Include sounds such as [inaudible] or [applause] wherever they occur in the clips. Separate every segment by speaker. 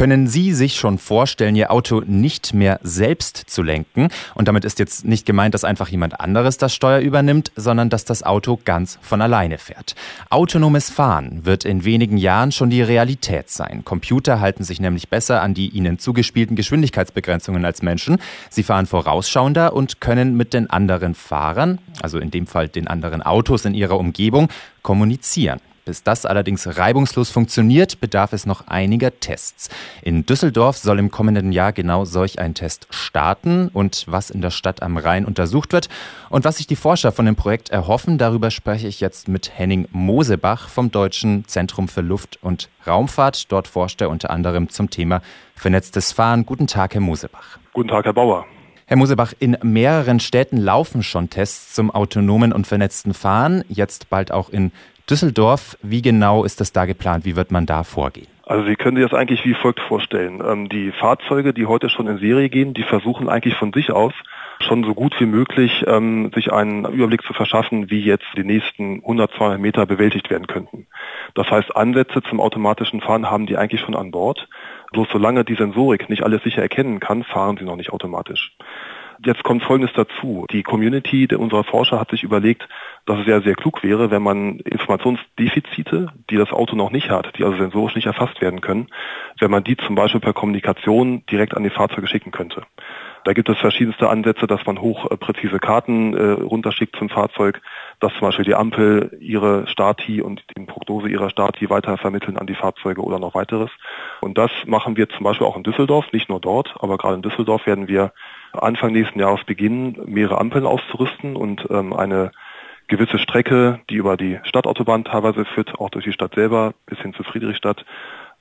Speaker 1: Können Sie sich schon vorstellen, Ihr Auto nicht mehr selbst zu lenken? Und damit ist jetzt nicht gemeint, dass einfach jemand anderes das Steuer übernimmt, sondern dass das Auto ganz von alleine fährt. Autonomes Fahren wird in wenigen Jahren schon die Realität sein. Computer halten sich nämlich besser an die ihnen zugespielten Geschwindigkeitsbegrenzungen als Menschen. Sie fahren vorausschauender und können mit den anderen Fahrern, also in dem Fall den anderen Autos in ihrer Umgebung, kommunizieren. Bis das allerdings reibungslos funktioniert, bedarf es noch einiger Tests. In Düsseldorf soll im kommenden Jahr genau solch ein Test starten und was in der Stadt am Rhein untersucht wird und was sich die Forscher von dem Projekt erhoffen, darüber spreche ich jetzt mit Henning Mosebach vom Deutschen Zentrum für Luft- und Raumfahrt. Dort forscht er unter anderem zum Thema vernetztes Fahren. Guten Tag, Herr Mosebach.
Speaker 2: Guten Tag, Herr Bauer.
Speaker 1: Herr Mosebach, in mehreren Städten laufen schon Tests zum autonomen und vernetzten Fahren, jetzt bald auch in Düsseldorf. Wie genau ist das da geplant? Wie wird man da vorgehen?
Speaker 2: Also Sie können sich das eigentlich wie folgt vorstellen. Ähm, die Fahrzeuge, die heute schon in Serie gehen, die versuchen eigentlich von sich aus schon so gut wie möglich ähm, sich einen Überblick zu verschaffen, wie jetzt die nächsten 100, 200 Meter bewältigt werden könnten. Das heißt, Ansätze zum automatischen Fahren haben die eigentlich schon an Bord. Bloß solange die Sensorik nicht alles sicher erkennen kann, fahren sie noch nicht automatisch. Jetzt kommt Folgendes dazu. Die Community unserer Forscher hat sich überlegt, dass es ja sehr klug wäre, wenn man Informationsdefizite, die das Auto noch nicht hat, die also sensorisch nicht erfasst werden können, wenn man die zum Beispiel per Kommunikation direkt an die Fahrzeuge schicken könnte. Da gibt es verschiedenste Ansätze, dass man hochpräzise Karten äh, runterschickt zum Fahrzeug, dass zum Beispiel die Ampel ihre Stati und die Prognose ihrer Stati weiter vermitteln an die Fahrzeuge oder noch weiteres. Und das machen wir zum Beispiel auch in Düsseldorf, nicht nur dort, aber gerade in Düsseldorf werden wir Anfang nächsten Jahres beginnen, mehrere Ampeln auszurüsten und ähm, eine gewisse Strecke, die über die Stadtautobahn teilweise führt, auch durch die Stadt selber bis hin zu Friedrichstadt,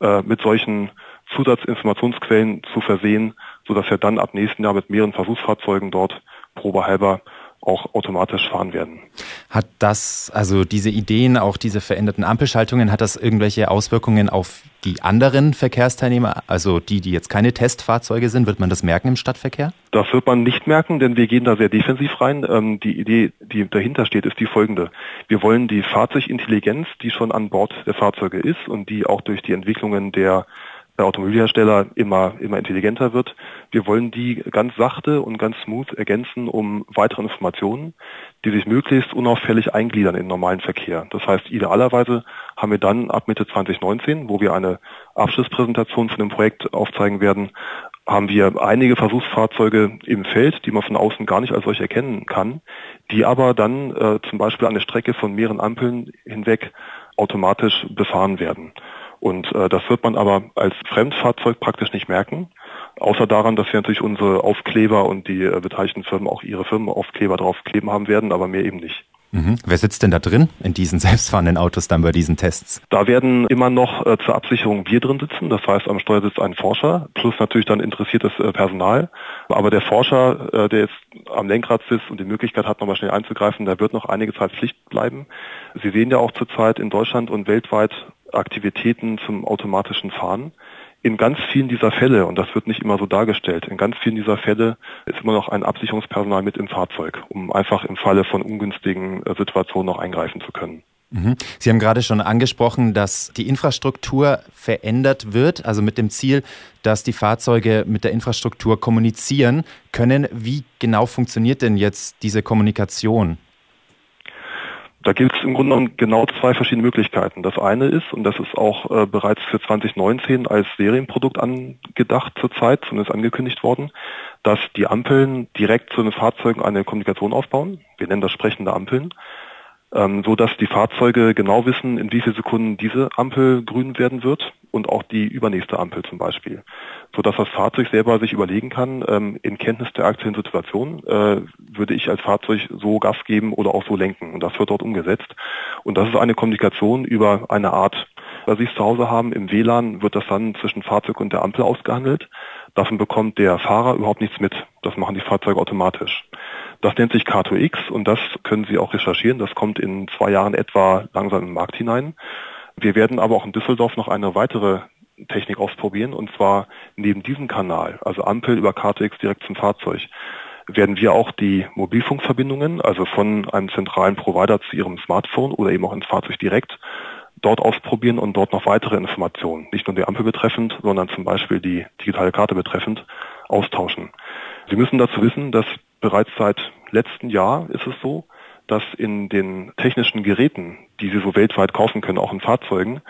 Speaker 2: äh, mit solchen Zusatzinformationsquellen zu versehen, sodass wir dann ab nächsten Jahr mit mehreren Versuchsfahrzeugen dort probehalber auch automatisch fahren werden.
Speaker 1: Hat das, also diese Ideen, auch diese veränderten Ampelschaltungen, hat das irgendwelche Auswirkungen auf die anderen Verkehrsteilnehmer, also die, die jetzt keine Testfahrzeuge sind? Wird man das merken im Stadtverkehr?
Speaker 2: Das wird man nicht merken, denn wir gehen da sehr defensiv rein. Ähm, die Idee, die dahinter steht, ist die folgende. Wir wollen die Fahrzeugintelligenz, die schon an Bord der Fahrzeuge ist und die auch durch die Entwicklungen der der Automobilhersteller immer, immer intelligenter wird. Wir wollen die ganz sachte und ganz smooth ergänzen um weitere Informationen, die sich möglichst unauffällig eingliedern in den normalen Verkehr. Das heißt, idealerweise haben wir dann ab Mitte 2019, wo wir eine Abschlusspräsentation von dem Projekt aufzeigen werden, haben wir einige Versuchsfahrzeuge im Feld, die man von außen gar nicht als solche erkennen kann, die aber dann äh, zum Beispiel eine Strecke von mehreren Ampeln hinweg automatisch befahren werden. Und äh, das wird man aber als Fremdfahrzeug praktisch nicht merken. Außer daran, dass wir natürlich unsere Aufkleber und die äh, beteiligten Firmen auch ihre Firmenaufkleber draufkleben haben werden, aber mehr eben nicht.
Speaker 1: Mhm. Wer sitzt denn da drin in diesen [laughs] selbstfahrenden Autos dann bei diesen Tests?
Speaker 2: Da werden immer noch äh, zur Absicherung wir drin sitzen. Das heißt, am Steuer sitzt ein Forscher plus natürlich dann interessiertes äh, Personal. Aber der Forscher, äh, der jetzt am Lenkrad sitzt und die Möglichkeit hat, nochmal schnell einzugreifen, der wird noch einige Zeit Pflicht bleiben. Sie sehen ja auch zurzeit in Deutschland und weltweit Aktivitäten zum automatischen Fahren. In ganz vielen dieser Fälle, und das wird nicht immer so dargestellt, in ganz vielen dieser Fälle ist immer noch ein Absicherungspersonal mit im Fahrzeug, um einfach im Falle von ungünstigen äh, Situationen noch eingreifen zu können.
Speaker 1: Mhm. Sie haben gerade schon angesprochen, dass die Infrastruktur verändert wird, also mit dem Ziel, dass die Fahrzeuge mit der Infrastruktur kommunizieren können. Wie genau funktioniert denn jetzt diese Kommunikation?
Speaker 2: Da gibt es im Grunde genommen genau zwei verschiedene Möglichkeiten. Das eine ist, und das ist auch äh, bereits für 2019 als Serienprodukt angedacht zurzeit, zumindest angekündigt worden, dass die Ampeln direkt zu den Fahrzeugen eine Kommunikation aufbauen. Wir nennen das sprechende Ampeln ähm, so dass die Fahrzeuge genau wissen, in wie vielen Sekunden diese Ampel grün werden wird und auch die übernächste Ampel zum Beispiel, so dass das Fahrzeug selber sich überlegen kann, ähm, in Kenntnis der aktuellen Situation äh, würde ich als Fahrzeug so Gas geben oder auch so lenken und das wird dort umgesetzt und das ist eine Kommunikation über eine Art, was Sie es zu Hause haben, im WLAN wird das dann zwischen Fahrzeug und der Ampel ausgehandelt. Davon bekommt der Fahrer überhaupt nichts mit. Das machen die Fahrzeuge automatisch. Das nennt sich K2X und das können Sie auch recherchieren. Das kommt in zwei Jahren etwa langsam im Markt hinein. Wir werden aber auch in Düsseldorf noch eine weitere Technik ausprobieren und zwar neben diesem Kanal, also Ampel über K2X direkt zum Fahrzeug, werden wir auch die Mobilfunkverbindungen, also von einem zentralen Provider zu Ihrem Smartphone oder eben auch ins Fahrzeug direkt, dort ausprobieren und dort noch weitere Informationen, nicht nur die Ampel betreffend, sondern zum Beispiel die digitale Karte betreffend, austauschen. Sie müssen dazu wissen, dass bereits seit letztem Jahr ist es so, dass in den technischen Geräten, die Sie so weltweit kaufen können, auch in Fahrzeugen,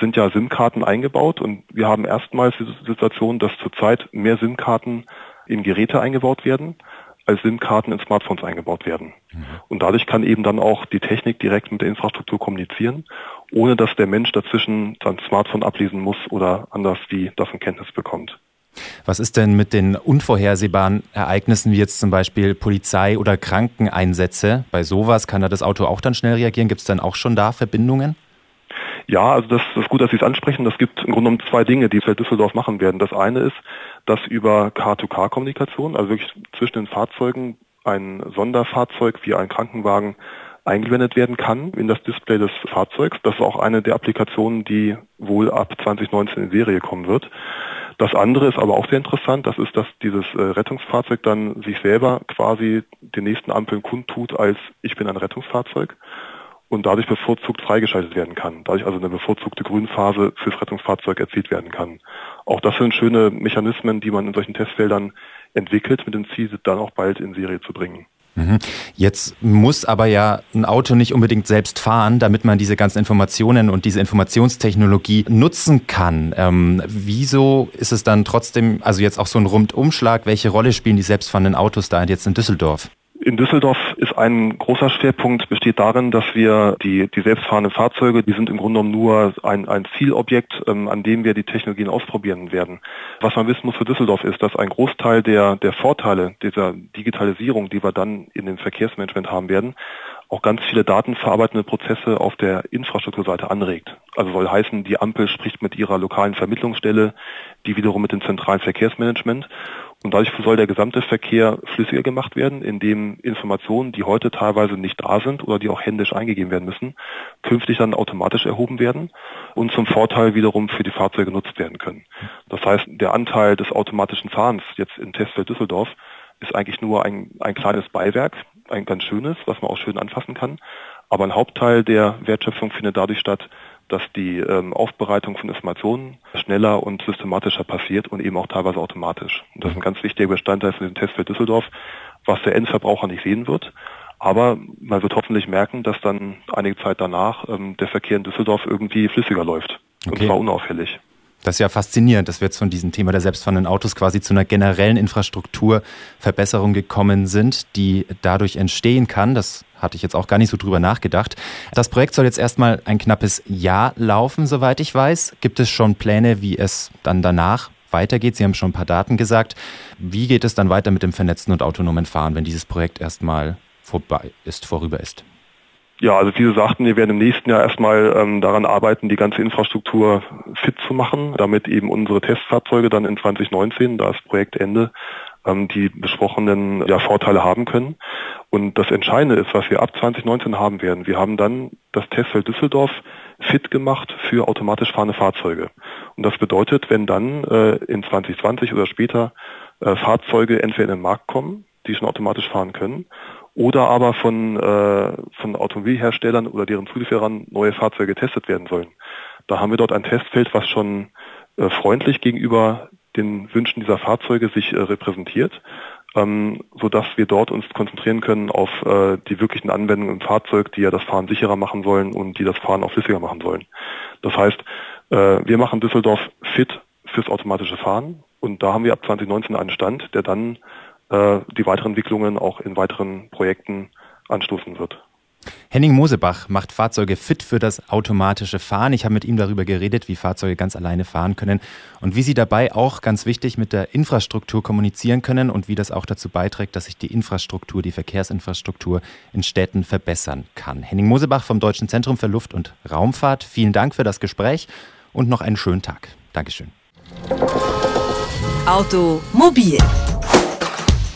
Speaker 2: sind ja SIM-Karten eingebaut und wir haben erstmals die Situation, dass zurzeit mehr SIM-Karten in Geräte eingebaut werden, als SIM-Karten in Smartphones eingebaut werden. Mhm. Und dadurch kann eben dann auch die Technik direkt mit der Infrastruktur kommunizieren, ohne dass der Mensch dazwischen sein Smartphone ablesen muss oder anders wie das in Kenntnis bekommt.
Speaker 1: Was ist denn mit den unvorhersehbaren Ereignissen wie jetzt zum Beispiel Polizei- oder Krankeneinsätze? Bei sowas kann da das Auto auch dann schnell reagieren. Gibt es dann auch schon da Verbindungen?
Speaker 2: Ja, also das, das ist gut, dass Sie es ansprechen. Das gibt im Grunde genommen zwei Dinge, die wir Düsseldorf machen werden. Das eine ist, dass über Car-to-Car-Kommunikation, also wirklich zwischen den Fahrzeugen, ein Sonderfahrzeug wie ein Krankenwagen eingeblendet werden kann in das Display des Fahrzeugs. Das ist auch eine der Applikationen, die wohl ab 2019 in Serie kommen wird. Das andere ist aber auch sehr interessant, das ist, dass dieses äh, Rettungsfahrzeug dann sich selber quasi den nächsten Ampeln kundtut als ich bin ein Rettungsfahrzeug und dadurch bevorzugt freigeschaltet werden kann. Dadurch also eine bevorzugte Grünphase fürs Rettungsfahrzeug erzielt werden kann. Auch das sind schöne Mechanismen, die man in solchen Testfeldern entwickelt, mit dem Ziel, dann auch bald in Serie zu bringen.
Speaker 1: Mhm. Jetzt muss aber ja ein Auto nicht unbedingt selbst fahren, damit man diese ganzen Informationen und diese Informationstechnologie nutzen kann. Ähm, wieso ist es dann trotzdem, also jetzt auch so ein Rundumschlag, welche Rolle spielen die selbstfahrenden Autos da jetzt in Düsseldorf?
Speaker 2: In Düsseldorf ist ein großer Schwerpunkt besteht darin, dass wir die, die selbstfahrenden Fahrzeuge, die sind im Grunde genommen nur ein, ein Zielobjekt, ähm, an dem wir die Technologien ausprobieren werden. Was man wissen muss für Düsseldorf ist, dass ein Großteil der, der Vorteile dieser Digitalisierung, die wir dann in dem Verkehrsmanagement haben werden, auch ganz viele datenverarbeitende Prozesse auf der Infrastrukturseite anregt. Also soll heißen, die Ampel spricht mit ihrer lokalen Vermittlungsstelle, die wiederum mit dem zentralen Verkehrsmanagement und dadurch soll der gesamte Verkehr flüssiger gemacht werden, indem Informationen, die heute teilweise nicht da sind oder die auch händisch eingegeben werden müssen, künftig dann automatisch erhoben werden und zum Vorteil wiederum für die Fahrzeuge genutzt werden können. Das heißt, der Anteil des automatischen Fahrens jetzt in Testfeld Düsseldorf ist eigentlich nur ein, ein kleines Beiwerk, ein ganz schönes, was man auch schön anfassen kann. Aber ein Hauptteil der Wertschöpfung findet dadurch statt, dass die ähm, Aufbereitung von Informationen schneller und systematischer passiert und eben auch teilweise automatisch. Und das ist ein ganz wichtiger Bestandteil von dem Testfeld Düsseldorf, was der Endverbraucher nicht sehen wird. Aber man wird hoffentlich merken, dass dann einige Zeit danach ähm, der Verkehr in Düsseldorf irgendwie flüssiger läuft. Okay. Und zwar unauffällig.
Speaker 1: Das ist ja faszinierend, dass wir jetzt von diesem Thema der selbstfahrenden Autos quasi zu einer generellen Infrastrukturverbesserung gekommen sind, die dadurch entstehen kann. Das hatte ich jetzt auch gar nicht so drüber nachgedacht. Das Projekt soll jetzt erstmal ein knappes Jahr laufen, soweit ich weiß. Gibt es schon Pläne, wie es dann danach weitergeht? Sie haben schon ein paar Daten gesagt. Wie geht es dann weiter mit dem vernetzten und autonomen Fahren, wenn dieses Projekt erstmal vorbei ist, vorüber ist?
Speaker 2: Ja, also wie Sie sagten, wir werden im nächsten Jahr erstmal ähm, daran arbeiten, die ganze Infrastruktur fit zu machen, damit eben unsere Testfahrzeuge dann in 2019, da ist Projektende, ähm, die besprochenen ja, Vorteile haben können. Und das Entscheidende ist, was wir ab 2019 haben werden. Wir haben dann das Testfeld Düsseldorf fit gemacht für automatisch fahrende Fahrzeuge. Und das bedeutet, wenn dann äh, in 2020 oder später äh, Fahrzeuge entweder in den Markt kommen, die schon automatisch fahren können, oder aber von, äh, von Automobilherstellern oder deren Zulieferern neue Fahrzeuge getestet werden sollen. Da haben wir dort ein Testfeld, was schon äh, freundlich gegenüber den Wünschen dieser Fahrzeuge sich äh, repräsentiert, ähm, so dass wir dort uns konzentrieren können auf äh, die wirklichen Anwendungen im Fahrzeug, die ja das Fahren sicherer machen sollen und die das Fahren auch flüssiger machen sollen. Das heißt, äh, wir machen Düsseldorf fit fürs automatische Fahren und da haben wir ab 2019 einen Stand, der dann äh, die weiteren Entwicklungen auch in weiteren Projekten anstoßen wird.
Speaker 1: Henning Mosebach macht Fahrzeuge fit für das automatische Fahren. Ich habe mit ihm darüber geredet, wie Fahrzeuge ganz alleine fahren können und wie sie dabei auch ganz wichtig mit der Infrastruktur kommunizieren können und wie das auch dazu beiträgt, dass sich die Infrastruktur, die Verkehrsinfrastruktur in Städten verbessern kann. Henning Mosebach vom Deutschen Zentrum für Luft- und Raumfahrt, vielen Dank für das Gespräch und noch einen schönen Tag. Dankeschön.
Speaker 3: Automobil